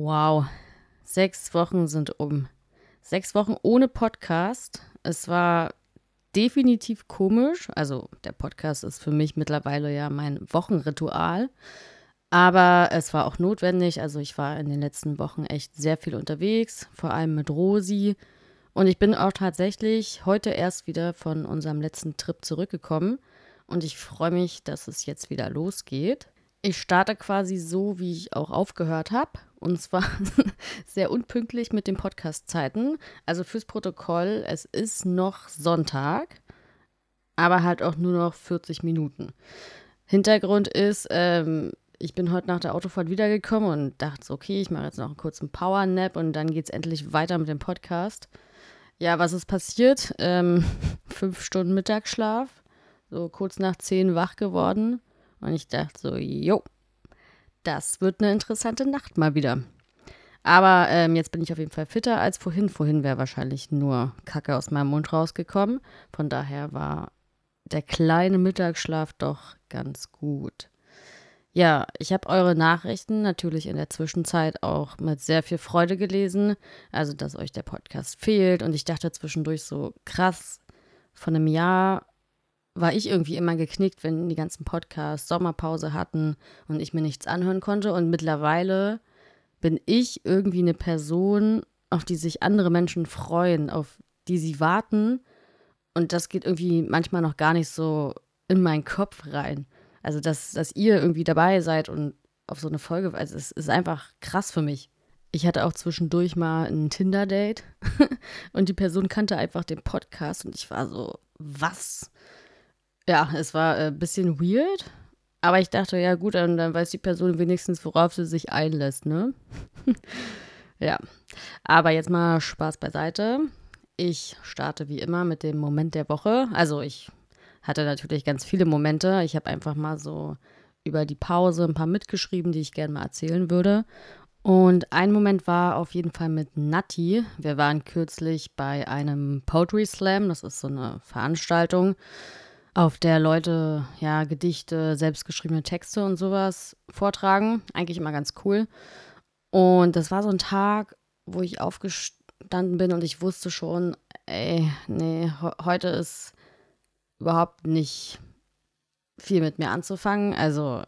Wow, sechs Wochen sind um. Sechs Wochen ohne Podcast. Es war definitiv komisch. Also der Podcast ist für mich mittlerweile ja mein Wochenritual. Aber es war auch notwendig. Also ich war in den letzten Wochen echt sehr viel unterwegs, vor allem mit Rosi. Und ich bin auch tatsächlich heute erst wieder von unserem letzten Trip zurückgekommen. Und ich freue mich, dass es jetzt wieder losgeht. Ich starte quasi so, wie ich auch aufgehört habe. Und zwar sehr unpünktlich mit den Podcast-Zeiten. Also fürs Protokoll, es ist noch Sonntag, aber halt auch nur noch 40 Minuten. Hintergrund ist, ähm, ich bin heute nach der Autofahrt wiedergekommen und dachte okay, ich mache jetzt noch einen kurzen Power-Nap und dann geht es endlich weiter mit dem Podcast. Ja, was ist passiert? Ähm, fünf Stunden Mittagsschlaf, so kurz nach zehn wach geworden und ich dachte so, jo, das wird eine interessante Nacht mal wieder. Aber ähm, jetzt bin ich auf jeden Fall fitter als vorhin. Vorhin wäre wahrscheinlich nur Kacke aus meinem Mund rausgekommen. Von daher war der kleine Mittagsschlaf doch ganz gut. Ja, ich habe eure Nachrichten natürlich in der Zwischenzeit auch mit sehr viel Freude gelesen. Also, dass euch der Podcast fehlt. Und ich dachte zwischendurch so, krass, von einem Jahr war ich irgendwie immer geknickt, wenn die ganzen Podcasts Sommerpause hatten und ich mir nichts anhören konnte. Und mittlerweile bin ich irgendwie eine Person, auf die sich andere Menschen freuen, auf die sie warten. Und das geht irgendwie manchmal noch gar nicht so in meinen Kopf rein. Also, dass, dass ihr irgendwie dabei seid und auf so eine Folge, also es ist einfach krass für mich. Ich hatte auch zwischendurch mal ein Tinder-Date und die Person kannte einfach den Podcast und ich war so, was? Ja, es war ein äh, bisschen weird, aber ich dachte, ja gut, dann, dann weiß die Person wenigstens, worauf sie sich einlässt, ne? ja, aber jetzt mal Spaß beiseite. Ich starte wie immer mit dem Moment der Woche. Also ich hatte natürlich ganz viele Momente. Ich habe einfach mal so über die Pause ein paar mitgeschrieben, die ich gerne mal erzählen würde. Und ein Moment war auf jeden Fall mit Natti. Wir waren kürzlich bei einem Poetry Slam. Das ist so eine Veranstaltung auf der Leute ja Gedichte, selbstgeschriebene Texte und sowas vortragen. Eigentlich immer ganz cool. Und das war so ein Tag, wo ich aufgestanden bin und ich wusste schon, ey, nee, heute ist überhaupt nicht viel mit mir anzufangen. Also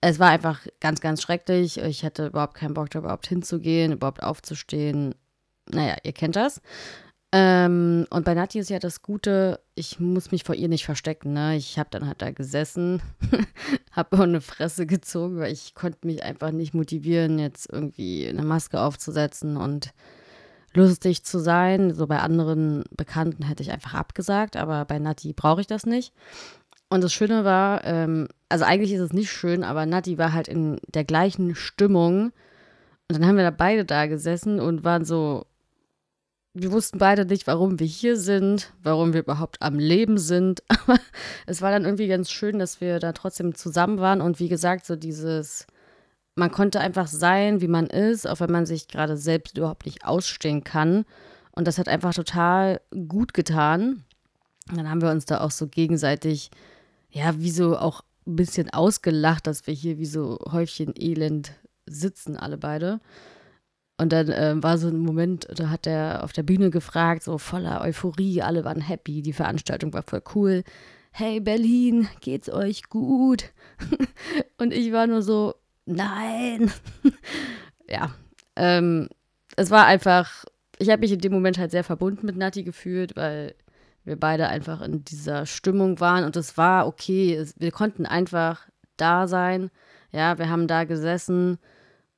es war einfach ganz, ganz schrecklich. Ich hatte überhaupt keinen Bock, da überhaupt hinzugehen, überhaupt aufzustehen. Naja, ihr kennt das. Ähm, und bei Nati ist ja das Gute, ich muss mich vor ihr nicht verstecken. Ne? Ich habe dann halt da gesessen, habe auch eine Fresse gezogen, weil ich konnte mich einfach nicht motivieren, jetzt irgendwie eine Maske aufzusetzen und lustig zu sein. So bei anderen Bekannten hätte ich einfach abgesagt, aber bei Nati brauche ich das nicht. Und das Schöne war, ähm, also eigentlich ist es nicht schön, aber Nati war halt in der gleichen Stimmung. Und dann haben wir da beide da gesessen und waren so, wir wussten beide nicht, warum wir hier sind, warum wir überhaupt am Leben sind. Aber es war dann irgendwie ganz schön, dass wir da trotzdem zusammen waren. Und wie gesagt, so dieses, man konnte einfach sein, wie man ist, auch wenn man sich gerade selbst überhaupt nicht ausstehen kann. Und das hat einfach total gut getan. Und dann haben wir uns da auch so gegenseitig, ja, wie so auch ein bisschen ausgelacht, dass wir hier wie so Häufchen Elend sitzen, alle beide. Und dann äh, war so ein Moment, da hat er auf der Bühne gefragt, so voller Euphorie, alle waren happy, die Veranstaltung war voll cool. Hey Berlin, geht's euch gut? und ich war nur so, nein. ja, ähm, es war einfach, ich habe mich in dem Moment halt sehr verbunden mit Nati gefühlt, weil wir beide einfach in dieser Stimmung waren und es war okay. Es, wir konnten einfach da sein. Ja, wir haben da gesessen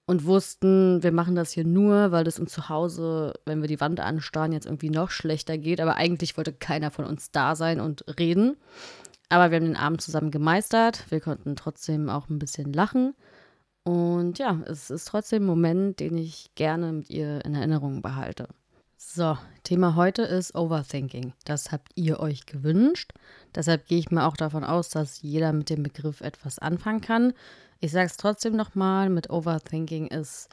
und wussten, wir machen das hier nur, weil es uns zu Hause, wenn wir die Wand anstarren, jetzt irgendwie noch schlechter geht. Aber eigentlich wollte keiner von uns da sein und reden. Aber wir haben den Abend zusammen gemeistert. Wir konnten trotzdem auch ein bisschen lachen. Und ja, es ist trotzdem ein Moment, den ich gerne mit ihr in Erinnerung behalte. So, Thema heute ist Overthinking. Das habt ihr euch gewünscht. Deshalb gehe ich mal auch davon aus, dass jeder mit dem Begriff etwas anfangen kann. Ich sage es trotzdem nochmal, mit Overthinking ist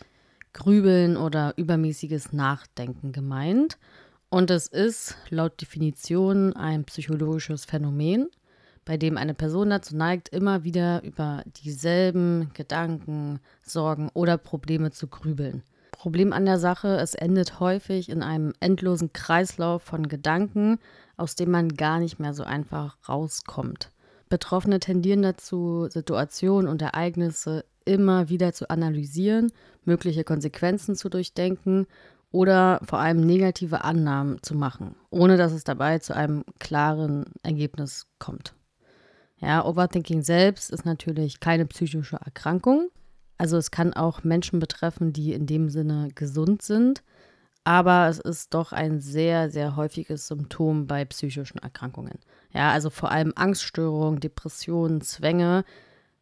Grübeln oder übermäßiges Nachdenken gemeint. Und es ist laut Definition ein psychologisches Phänomen, bei dem eine Person dazu neigt, immer wieder über dieselben Gedanken, Sorgen oder Probleme zu grübeln. Problem an der Sache, es endet häufig in einem endlosen Kreislauf von Gedanken, aus dem man gar nicht mehr so einfach rauskommt. Betroffene tendieren dazu, Situationen und Ereignisse immer wieder zu analysieren, mögliche Konsequenzen zu durchdenken oder vor allem negative Annahmen zu machen, ohne dass es dabei zu einem klaren Ergebnis kommt. Ja, Overthinking selbst ist natürlich keine psychische Erkrankung. Also es kann auch Menschen betreffen, die in dem Sinne gesund sind, aber es ist doch ein sehr, sehr häufiges Symptom bei psychischen Erkrankungen. Ja, also vor allem Angststörungen, Depressionen, Zwänge,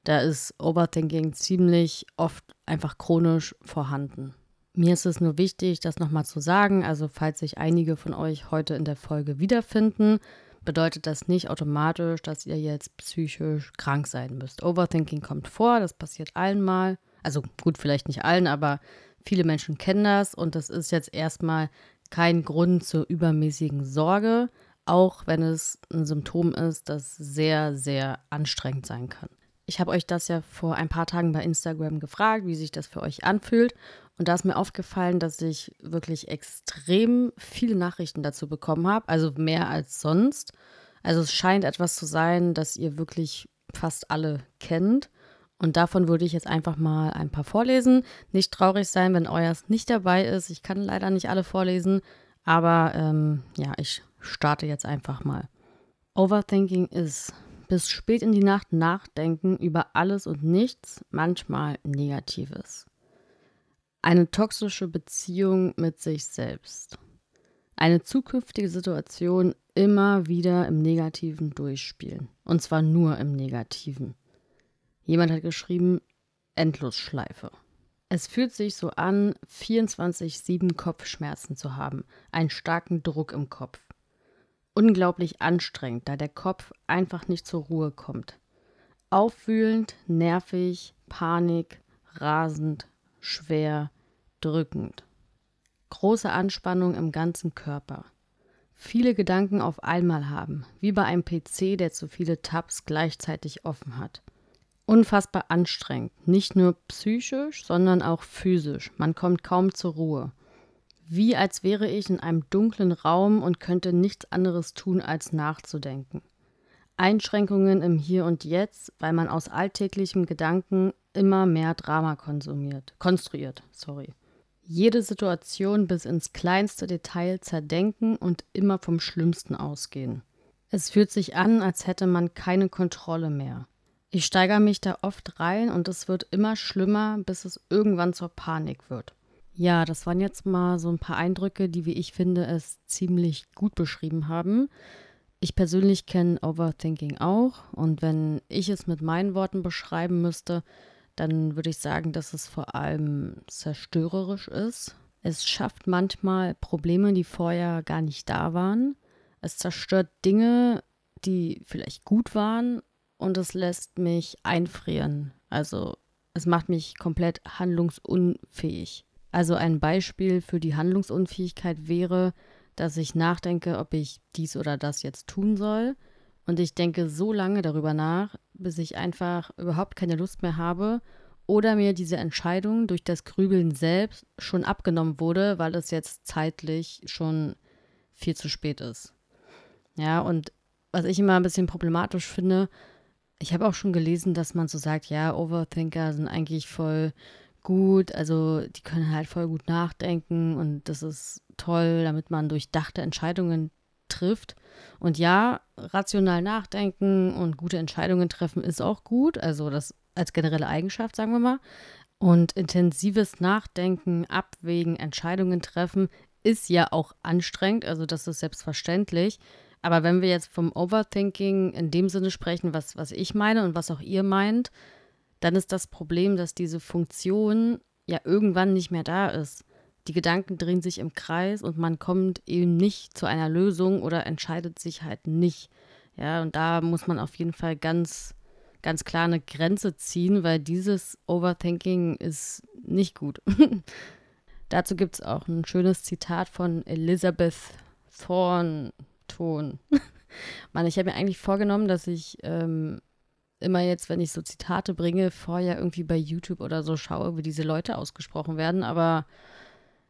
da ist Overthinking ziemlich oft einfach chronisch vorhanden. Mir ist es nur wichtig, das nochmal zu sagen. Also, falls sich einige von euch heute in der Folge wiederfinden, bedeutet das nicht automatisch, dass ihr jetzt psychisch krank sein müsst. Overthinking kommt vor, das passiert allen mal. Also gut, vielleicht nicht allen, aber viele Menschen kennen das und das ist jetzt erstmal kein Grund zur übermäßigen Sorge, auch wenn es ein Symptom ist, das sehr, sehr anstrengend sein kann. Ich habe euch das ja vor ein paar Tagen bei Instagram gefragt, wie sich das für euch anfühlt. Und da ist mir aufgefallen, dass ich wirklich extrem viele Nachrichten dazu bekommen habe, also mehr als sonst. Also es scheint etwas zu sein, das ihr wirklich fast alle kennt. Und davon würde ich jetzt einfach mal ein paar vorlesen. Nicht traurig sein, wenn euers nicht dabei ist. Ich kann leider nicht alle vorlesen, aber ähm, ja, ich starte jetzt einfach mal. Overthinking ist bis spät in die Nacht nachdenken über alles und nichts, manchmal Negatives. Eine toxische Beziehung mit sich selbst. Eine zukünftige Situation immer wieder im Negativen durchspielen. Und zwar nur im Negativen. Jemand hat geschrieben, Endlosschleife. Es fühlt sich so an, 24-7 Kopfschmerzen zu haben, einen starken Druck im Kopf. Unglaublich anstrengend, da der Kopf einfach nicht zur Ruhe kommt. Aufwühlend, nervig, Panik, rasend, schwer, drückend. Große Anspannung im ganzen Körper. Viele Gedanken auf einmal haben, wie bei einem PC, der zu viele Tabs gleichzeitig offen hat. Unfassbar anstrengend, nicht nur psychisch, sondern auch physisch. Man kommt kaum zur Ruhe. Wie als wäre ich in einem dunklen Raum und könnte nichts anderes tun, als nachzudenken. Einschränkungen im Hier und Jetzt, weil man aus alltäglichem Gedanken immer mehr Drama konsumiert, konstruiert, sorry. Jede Situation bis ins kleinste Detail zerdenken und immer vom Schlimmsten ausgehen. Es fühlt sich an, als hätte man keine Kontrolle mehr. Ich steigere mich da oft rein und es wird immer schlimmer, bis es irgendwann zur Panik wird. Ja, das waren jetzt mal so ein paar Eindrücke, die, wie ich finde, es ziemlich gut beschrieben haben. Ich persönlich kenne Overthinking auch und wenn ich es mit meinen Worten beschreiben müsste, dann würde ich sagen, dass es vor allem zerstörerisch ist. Es schafft manchmal Probleme, die vorher gar nicht da waren. Es zerstört Dinge, die vielleicht gut waren und es lässt mich einfrieren. Also es macht mich komplett handlungsunfähig. Also ein Beispiel für die Handlungsunfähigkeit wäre, dass ich nachdenke, ob ich dies oder das jetzt tun soll. Und ich denke so lange darüber nach, bis ich einfach überhaupt keine Lust mehr habe oder mir diese Entscheidung durch das Grübeln selbst schon abgenommen wurde, weil es jetzt zeitlich schon viel zu spät ist. Ja, und was ich immer ein bisschen problematisch finde, ich habe auch schon gelesen, dass man so sagt, ja, Overthinker sind eigentlich voll gut, also die können halt voll gut nachdenken und das ist toll, damit man durchdachte Entscheidungen trifft. Und ja, rational nachdenken und gute Entscheidungen treffen ist auch gut, also das als generelle Eigenschaft, sagen wir mal. Und intensives Nachdenken, Abwägen, Entscheidungen treffen ist ja auch anstrengend, also das ist selbstverständlich. Aber wenn wir jetzt vom Overthinking in dem Sinne sprechen, was, was ich meine und was auch ihr meint, dann ist das Problem, dass diese Funktion ja irgendwann nicht mehr da ist. Die Gedanken drehen sich im Kreis und man kommt eben nicht zu einer Lösung oder entscheidet sich halt nicht. Ja, und da muss man auf jeden Fall ganz, ganz klar eine Grenze ziehen, weil dieses Overthinking ist nicht gut. Dazu gibt es auch ein schönes Zitat von Elizabeth Thornton. Mann, ich habe mir eigentlich vorgenommen, dass ich ähm, immer jetzt, wenn ich so Zitate bringe, vorher irgendwie bei YouTube oder so schaue, wie diese Leute ausgesprochen werden. Aber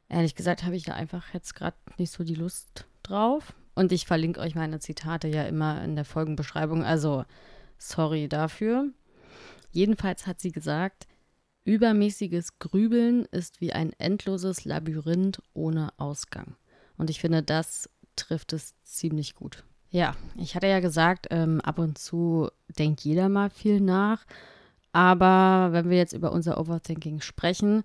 ehrlich gesagt habe ich da einfach jetzt gerade nicht so die Lust drauf. Und ich verlinke euch meine Zitate ja immer in der Folgenbeschreibung. Also sorry dafür. Jedenfalls hat sie gesagt, übermäßiges Grübeln ist wie ein endloses Labyrinth ohne Ausgang. Und ich finde, das trifft es ziemlich gut. Ja, ich hatte ja gesagt, ähm, ab und zu denkt jeder mal viel nach. Aber wenn wir jetzt über unser Overthinking sprechen,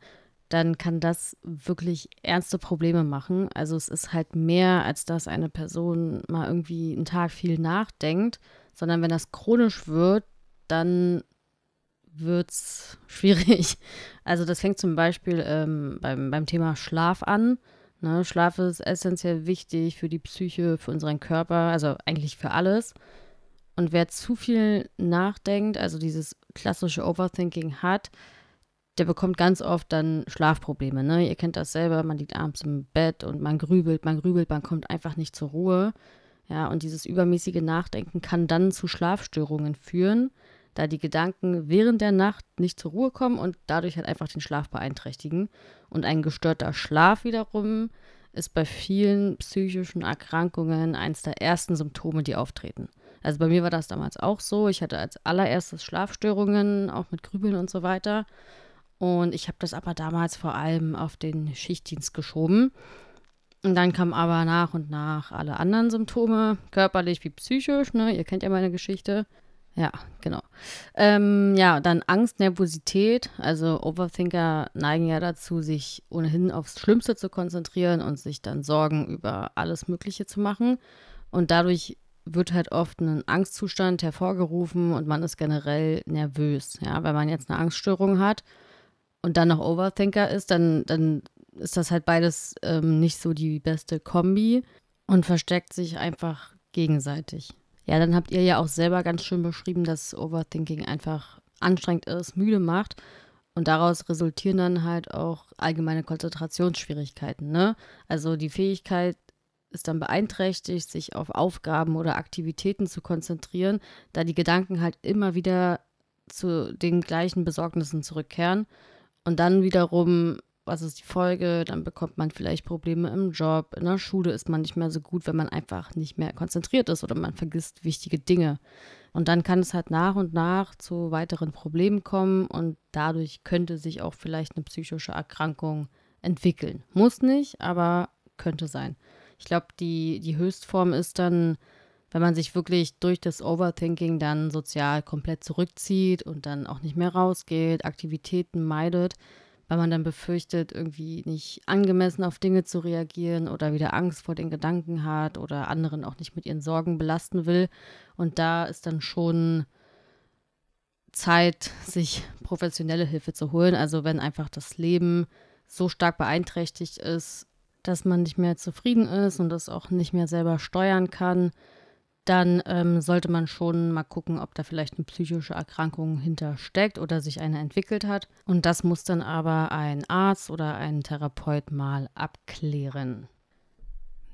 dann kann das wirklich ernste Probleme machen. Also es ist halt mehr, als dass eine Person mal irgendwie einen Tag viel nachdenkt, sondern wenn das chronisch wird, dann wird es schwierig. Also das fängt zum Beispiel ähm, beim, beim Thema Schlaf an. Ne, Schlaf ist essentiell wichtig für die Psyche, für unseren Körper, also eigentlich für alles. Und wer zu viel nachdenkt, also dieses klassische Overthinking hat, der bekommt ganz oft dann Schlafprobleme. Ne? Ihr kennt das selber, man liegt abends im Bett und man grübelt, man grübelt, man kommt einfach nicht zur Ruhe. Ja, und dieses übermäßige Nachdenken kann dann zu Schlafstörungen führen, da die Gedanken während der Nacht nicht zur Ruhe kommen und dadurch halt einfach den Schlaf beeinträchtigen. Und ein gestörter Schlaf wiederum ist bei vielen psychischen Erkrankungen eines der ersten Symptome, die auftreten. Also bei mir war das damals auch so. Ich hatte als allererstes Schlafstörungen, auch mit Grübeln und so weiter. Und ich habe das aber damals vor allem auf den Schichtdienst geschoben. Und dann kamen aber nach und nach alle anderen Symptome, körperlich wie psychisch, ne? Ihr kennt ja meine Geschichte. Ja, genau. Ähm, ja, dann Angst, Nervosität. Also Overthinker neigen ja dazu, sich ohnehin aufs Schlimmste zu konzentrieren und sich dann Sorgen über alles Mögliche zu machen. Und dadurch wird halt oft ein Angstzustand hervorgerufen und man ist generell nervös. Ja, wenn man jetzt eine Angststörung hat und dann noch Overthinker ist, dann, dann ist das halt beides ähm, nicht so die beste Kombi und versteckt sich einfach gegenseitig. Ja, dann habt ihr ja auch selber ganz schön beschrieben, dass Overthinking einfach anstrengend ist, müde macht. Und daraus resultieren dann halt auch allgemeine Konzentrationsschwierigkeiten. Ne? Also die Fähigkeit ist dann beeinträchtigt, sich auf Aufgaben oder Aktivitäten zu konzentrieren, da die Gedanken halt immer wieder zu den gleichen Besorgnissen zurückkehren. Und dann wiederum was ist die Folge? Dann bekommt man vielleicht Probleme im Job. In der Schule ist man nicht mehr so gut, wenn man einfach nicht mehr konzentriert ist oder man vergisst wichtige Dinge. Und dann kann es halt nach und nach zu weiteren Problemen kommen und dadurch könnte sich auch vielleicht eine psychische Erkrankung entwickeln. Muss nicht, aber könnte sein. Ich glaube, die, die Höchstform ist dann, wenn man sich wirklich durch das Overthinking dann sozial komplett zurückzieht und dann auch nicht mehr rausgeht, Aktivitäten meidet weil man dann befürchtet, irgendwie nicht angemessen auf Dinge zu reagieren oder wieder Angst vor den Gedanken hat oder anderen auch nicht mit ihren Sorgen belasten will. Und da ist dann schon Zeit, sich professionelle Hilfe zu holen. Also wenn einfach das Leben so stark beeinträchtigt ist, dass man nicht mehr zufrieden ist und das auch nicht mehr selber steuern kann, dann ähm, sollte man schon mal gucken, ob da vielleicht eine psychische Erkrankung hintersteckt oder sich eine entwickelt hat. Und das muss dann aber ein Arzt oder ein Therapeut mal abklären.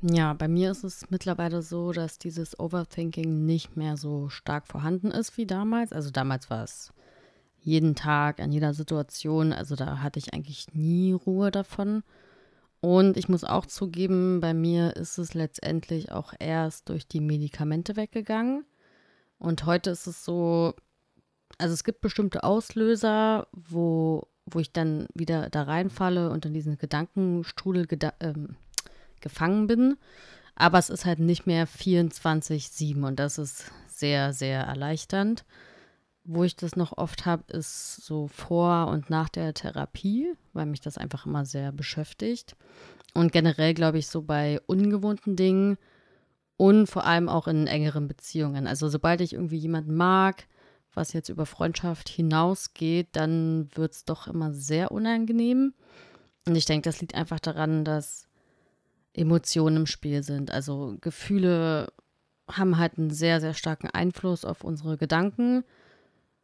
Ja, bei mir ist es mittlerweile so, dass dieses Overthinking nicht mehr so stark vorhanden ist wie damals. Also damals war es jeden Tag, an jeder Situation. Also da hatte ich eigentlich nie Ruhe davon. Und ich muss auch zugeben, bei mir ist es letztendlich auch erst durch die Medikamente weggegangen. Und heute ist es so, also es gibt bestimmte Auslöser, wo, wo ich dann wieder da reinfalle und in diesen Gedankenstrudel geda ähm, gefangen bin. Aber es ist halt nicht mehr 24-7 und das ist sehr, sehr erleichternd. Wo ich das noch oft habe, ist so vor und nach der Therapie, weil mich das einfach immer sehr beschäftigt. Und generell glaube ich so bei ungewohnten Dingen und vor allem auch in engeren Beziehungen. Also sobald ich irgendwie jemanden mag, was jetzt über Freundschaft hinausgeht, dann wird es doch immer sehr unangenehm. Und ich denke, das liegt einfach daran, dass Emotionen im Spiel sind. Also Gefühle haben halt einen sehr, sehr starken Einfluss auf unsere Gedanken.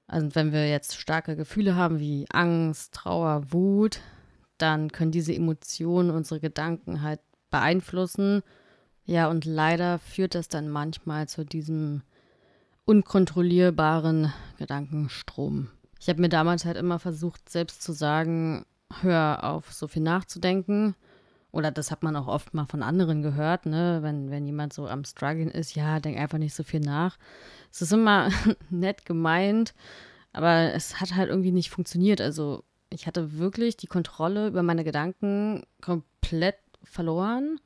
Also wenn wir jetzt starke Gefühle haben wie Angst, Trauer, Wut, dann können diese Emotionen unsere Gedanken halt beeinflussen. Ja, und leider führt das dann manchmal zu diesem unkontrollierbaren Gedankenstrom. Ich habe mir damals halt immer versucht, selbst zu sagen, hör auf, so viel nachzudenken. Oder das hat man auch oft mal von anderen gehört, ne? Wenn, wenn jemand so am Struggeln ist, ja, denk einfach nicht so viel nach. Es ist immer nett gemeint, aber es hat halt irgendwie nicht funktioniert. Also ich hatte wirklich die Kontrolle über meine Gedanken komplett verloren.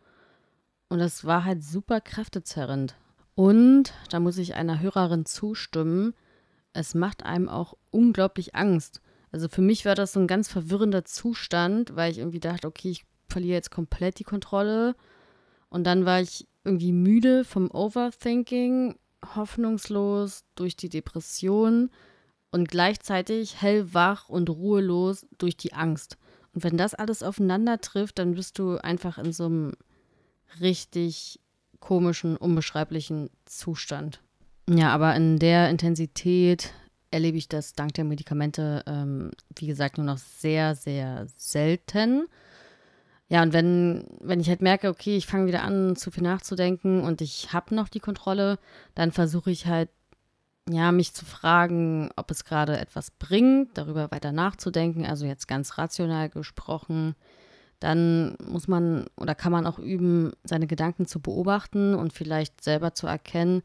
Und das war halt super kräftezerrend. Und da muss ich einer Hörerin zustimmen, es macht einem auch unglaublich Angst. Also für mich war das so ein ganz verwirrender Zustand, weil ich irgendwie dachte, okay, ich verliere jetzt komplett die Kontrolle. Und dann war ich irgendwie müde vom Overthinking, hoffnungslos durch die Depression und gleichzeitig hellwach und ruhelos durch die Angst. Und wenn das alles aufeinander trifft, dann bist du einfach in so einem richtig komischen, unbeschreiblichen Zustand. Ja, aber in der Intensität erlebe ich das dank der Medikamente, ähm, wie gesagt, nur noch sehr, sehr selten. Ja, und wenn, wenn ich halt merke, okay, ich fange wieder an, zu viel nachzudenken und ich habe noch die Kontrolle, dann versuche ich halt, ja, mich zu fragen, ob es gerade etwas bringt, darüber weiter nachzudenken, also jetzt ganz rational gesprochen dann muss man oder kann man auch üben, seine Gedanken zu beobachten und vielleicht selber zu erkennen,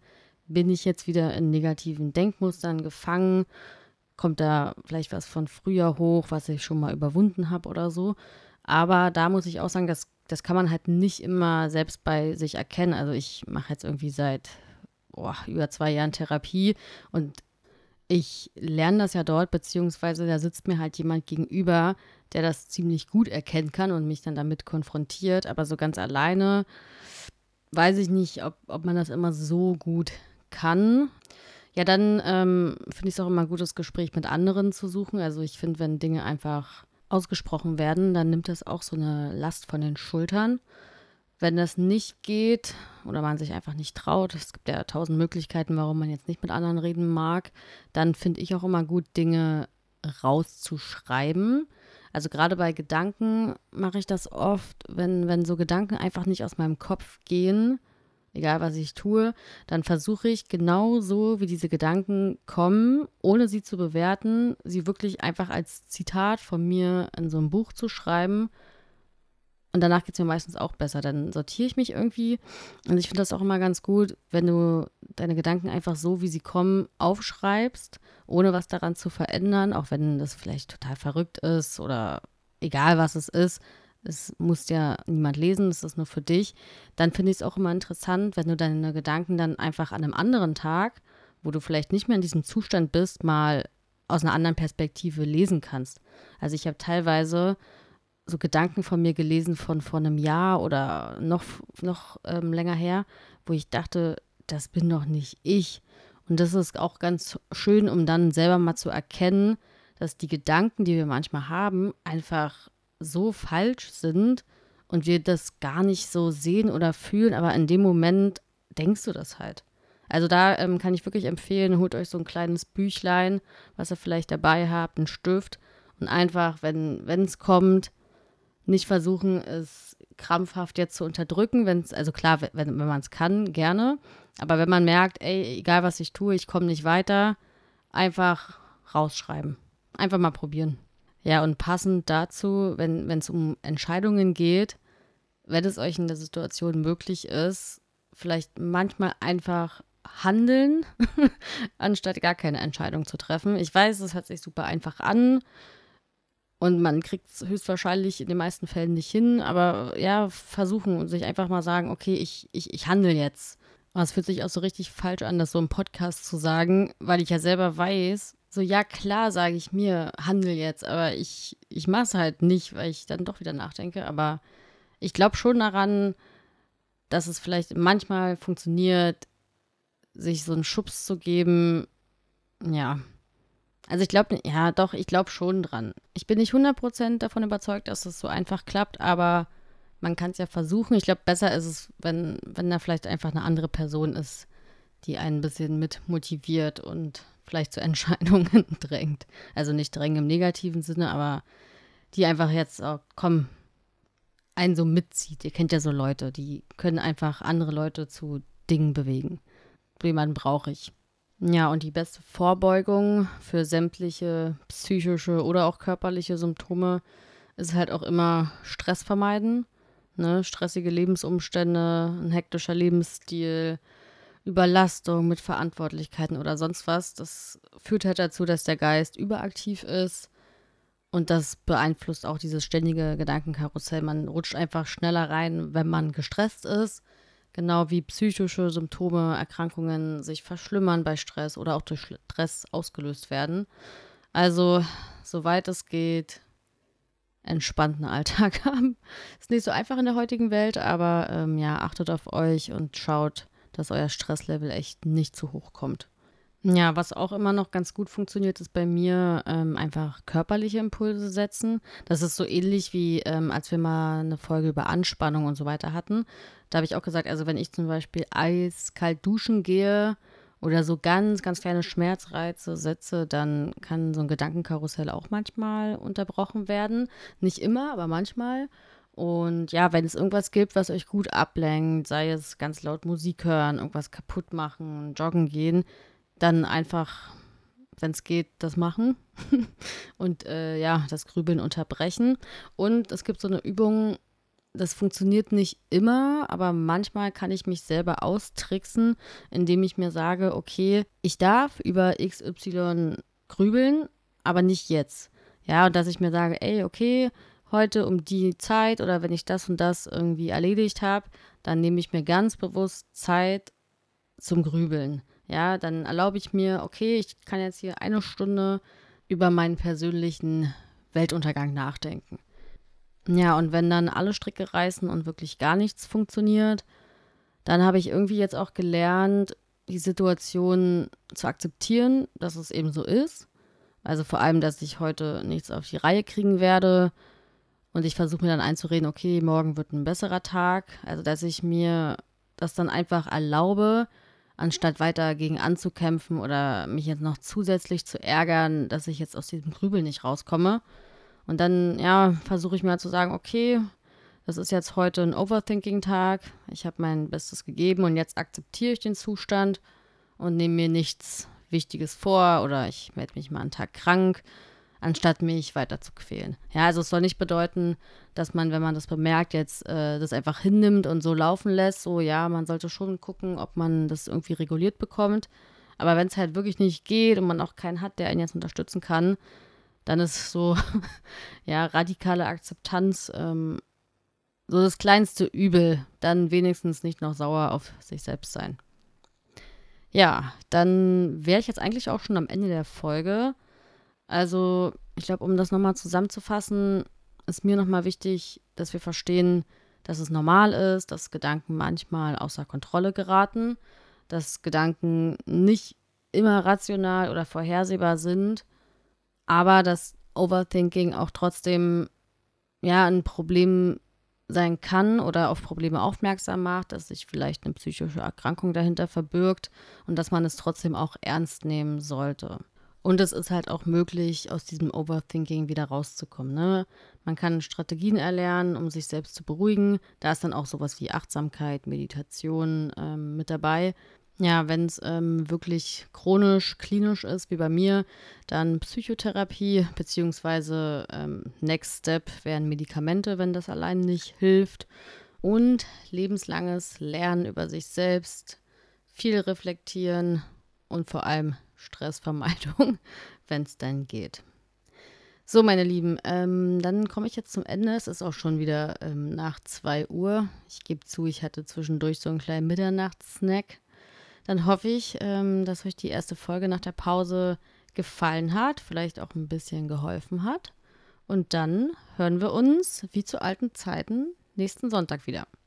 bin ich jetzt wieder in negativen Denkmustern gefangen? Kommt da vielleicht was von früher hoch, was ich schon mal überwunden habe oder so? Aber da muss ich auch sagen, das, das kann man halt nicht immer selbst bei sich erkennen. Also ich mache jetzt irgendwie seit oh, über zwei Jahren Therapie und ich lerne das ja dort, beziehungsweise da sitzt mir halt jemand gegenüber, der das ziemlich gut erkennen kann und mich dann damit konfrontiert. Aber so ganz alleine weiß ich nicht, ob, ob man das immer so gut kann. Ja, dann ähm, finde ich es auch immer gut, das Gespräch mit anderen zu suchen. Also ich finde, wenn Dinge einfach ausgesprochen werden, dann nimmt das auch so eine Last von den Schultern. Wenn das nicht geht oder man sich einfach nicht traut, es gibt ja tausend Möglichkeiten, warum man jetzt nicht mit anderen reden mag, dann finde ich auch immer gut, Dinge rauszuschreiben. Also gerade bei Gedanken mache ich das oft, wenn, wenn so Gedanken einfach nicht aus meinem Kopf gehen, egal was ich tue, dann versuche ich genau so, wie diese Gedanken kommen, ohne sie zu bewerten, sie wirklich einfach als Zitat von mir in so ein Buch zu schreiben und danach geht es mir meistens auch besser. Dann sortiere ich mich irgendwie. Und ich finde das auch immer ganz gut, wenn du deine Gedanken einfach so, wie sie kommen, aufschreibst, ohne was daran zu verändern, auch wenn das vielleicht total verrückt ist oder egal was es ist. Es muss ja niemand lesen, es ist nur für dich. Dann finde ich es auch immer interessant, wenn du deine Gedanken dann einfach an einem anderen Tag, wo du vielleicht nicht mehr in diesem Zustand bist, mal aus einer anderen Perspektive lesen kannst. Also ich habe teilweise so Gedanken von mir gelesen von vor einem Jahr oder noch, noch ähm, länger her, wo ich dachte, das bin doch nicht ich. Und das ist auch ganz schön, um dann selber mal zu erkennen, dass die Gedanken, die wir manchmal haben, einfach so falsch sind und wir das gar nicht so sehen oder fühlen, aber in dem Moment denkst du das halt. Also da ähm, kann ich wirklich empfehlen, holt euch so ein kleines Büchlein, was ihr vielleicht dabei habt, einen Stift und einfach, wenn es kommt, nicht versuchen, es krampfhaft jetzt zu unterdrücken, wenn also klar, wenn, wenn man es kann, gerne. Aber wenn man merkt, ey, egal was ich tue, ich komme nicht weiter, einfach rausschreiben. Einfach mal probieren. Ja, und passend dazu, wenn es um Entscheidungen geht, wenn es euch in der Situation möglich ist, vielleicht manchmal einfach handeln, anstatt gar keine Entscheidung zu treffen. Ich weiß, es hört sich super einfach an und man kriegt es höchstwahrscheinlich in den meisten Fällen nicht hin, aber ja, versuchen und sich einfach mal sagen, okay, ich, ich, ich handle jetzt. Aber es fühlt sich auch so richtig falsch an, das so im Podcast zu sagen, weil ich ja selber weiß, so ja, klar sage ich mir, handle jetzt, aber ich, ich mache es halt nicht, weil ich dann doch wieder nachdenke. Aber ich glaube schon daran, dass es vielleicht manchmal funktioniert, sich so einen Schubs zu geben, ja, also ich glaube, ja, doch, ich glaube schon dran. Ich bin nicht 100% davon überzeugt, dass es so einfach klappt, aber man kann es ja versuchen. Ich glaube, besser ist es, wenn, wenn da vielleicht einfach eine andere Person ist, die einen ein bisschen mit motiviert und vielleicht zu Entscheidungen drängt. Also nicht drängen im negativen Sinne, aber die einfach jetzt, oh, komm, einen so mitzieht. Ihr kennt ja so Leute, die können einfach andere Leute zu Dingen bewegen. Jemanden brauche ich. Ja, und die beste Vorbeugung für sämtliche psychische oder auch körperliche Symptome ist halt auch immer Stress vermeiden. Ne? Stressige Lebensumstände, ein hektischer Lebensstil, Überlastung mit Verantwortlichkeiten oder sonst was. Das führt halt dazu, dass der Geist überaktiv ist. Und das beeinflusst auch dieses ständige Gedankenkarussell. Man rutscht einfach schneller rein, wenn man gestresst ist Genau wie psychische Symptome, Erkrankungen sich verschlimmern bei Stress oder auch durch Stress ausgelöst werden. Also, soweit es geht, entspannten Alltag haben. Ist nicht so einfach in der heutigen Welt, aber ähm, ja, achtet auf euch und schaut, dass euer Stresslevel echt nicht zu hoch kommt. Ja, was auch immer noch ganz gut funktioniert, ist bei mir ähm, einfach körperliche Impulse setzen. Das ist so ähnlich wie ähm, als wir mal eine Folge über Anspannung und so weiter hatten. Da habe ich auch gesagt, also wenn ich zum Beispiel eiskalt duschen gehe oder so ganz, ganz kleine Schmerzreize setze, dann kann so ein Gedankenkarussell auch manchmal unterbrochen werden. Nicht immer, aber manchmal. Und ja, wenn es irgendwas gibt, was euch gut ablenkt, sei es ganz laut Musik hören, irgendwas kaputt machen, joggen gehen, dann einfach, wenn es geht, das machen und äh, ja, das Grübeln unterbrechen. Und es gibt so eine Übung, das funktioniert nicht immer, aber manchmal kann ich mich selber austricksen, indem ich mir sage, okay, ich darf über XY grübeln, aber nicht jetzt. Ja, und dass ich mir sage, ey, okay, heute um die Zeit oder wenn ich das und das irgendwie erledigt habe, dann nehme ich mir ganz bewusst Zeit zum Grübeln. Ja, dann erlaube ich mir, okay, ich kann jetzt hier eine Stunde über meinen persönlichen Weltuntergang nachdenken. Ja, und wenn dann alle Stricke reißen und wirklich gar nichts funktioniert, dann habe ich irgendwie jetzt auch gelernt, die Situation zu akzeptieren, dass es eben so ist. Also vor allem, dass ich heute nichts auf die Reihe kriegen werde. Und ich versuche mir dann einzureden, okay, morgen wird ein besserer Tag. Also dass ich mir das dann einfach erlaube, anstatt weiter gegen anzukämpfen oder mich jetzt noch zusätzlich zu ärgern, dass ich jetzt aus diesem Grübel nicht rauskomme. Und dann, ja, versuche ich mir halt zu sagen, okay, das ist jetzt heute ein Overthinking-Tag. Ich habe mein Bestes gegeben und jetzt akzeptiere ich den Zustand und nehme mir nichts Wichtiges vor oder ich melde mich mal einen Tag krank anstatt mich weiter zu quälen. Ja, also es soll nicht bedeuten, dass man, wenn man das bemerkt, jetzt äh, das einfach hinnimmt und so laufen lässt. So, ja, man sollte schon gucken, ob man das irgendwie reguliert bekommt. Aber wenn es halt wirklich nicht geht und man auch keinen hat, der einen jetzt unterstützen kann, dann ist so, ja, radikale Akzeptanz ähm, so das kleinste Übel. Dann wenigstens nicht noch sauer auf sich selbst sein. Ja, dann wäre ich jetzt eigentlich auch schon am Ende der Folge. Also, ich glaube, um das nochmal zusammenzufassen, ist mir nochmal wichtig, dass wir verstehen, dass es normal ist, dass Gedanken manchmal außer Kontrolle geraten, dass Gedanken nicht immer rational oder vorhersehbar sind, aber dass Overthinking auch trotzdem ja ein Problem sein kann oder auf Probleme aufmerksam macht, dass sich vielleicht eine psychische Erkrankung dahinter verbirgt und dass man es trotzdem auch ernst nehmen sollte. Und es ist halt auch möglich, aus diesem Overthinking wieder rauszukommen. Ne? Man kann Strategien erlernen, um sich selbst zu beruhigen. Da ist dann auch sowas wie Achtsamkeit, Meditation ähm, mit dabei. Ja, wenn es ähm, wirklich chronisch, klinisch ist, wie bei mir, dann Psychotherapie, beziehungsweise ähm, Next Step wären Medikamente, wenn das allein nicht hilft. Und lebenslanges Lernen über sich selbst, viel reflektieren und vor allem Stressvermeidung, wenn es dann geht. So, meine Lieben, ähm, dann komme ich jetzt zum Ende. Es ist auch schon wieder ähm, nach 2 Uhr. Ich gebe zu, ich hatte zwischendurch so einen kleinen Mitternachtssnack. Dann hoffe ich, ähm, dass euch die erste Folge nach der Pause gefallen hat, vielleicht auch ein bisschen geholfen hat. Und dann hören wir uns, wie zu alten Zeiten, nächsten Sonntag wieder.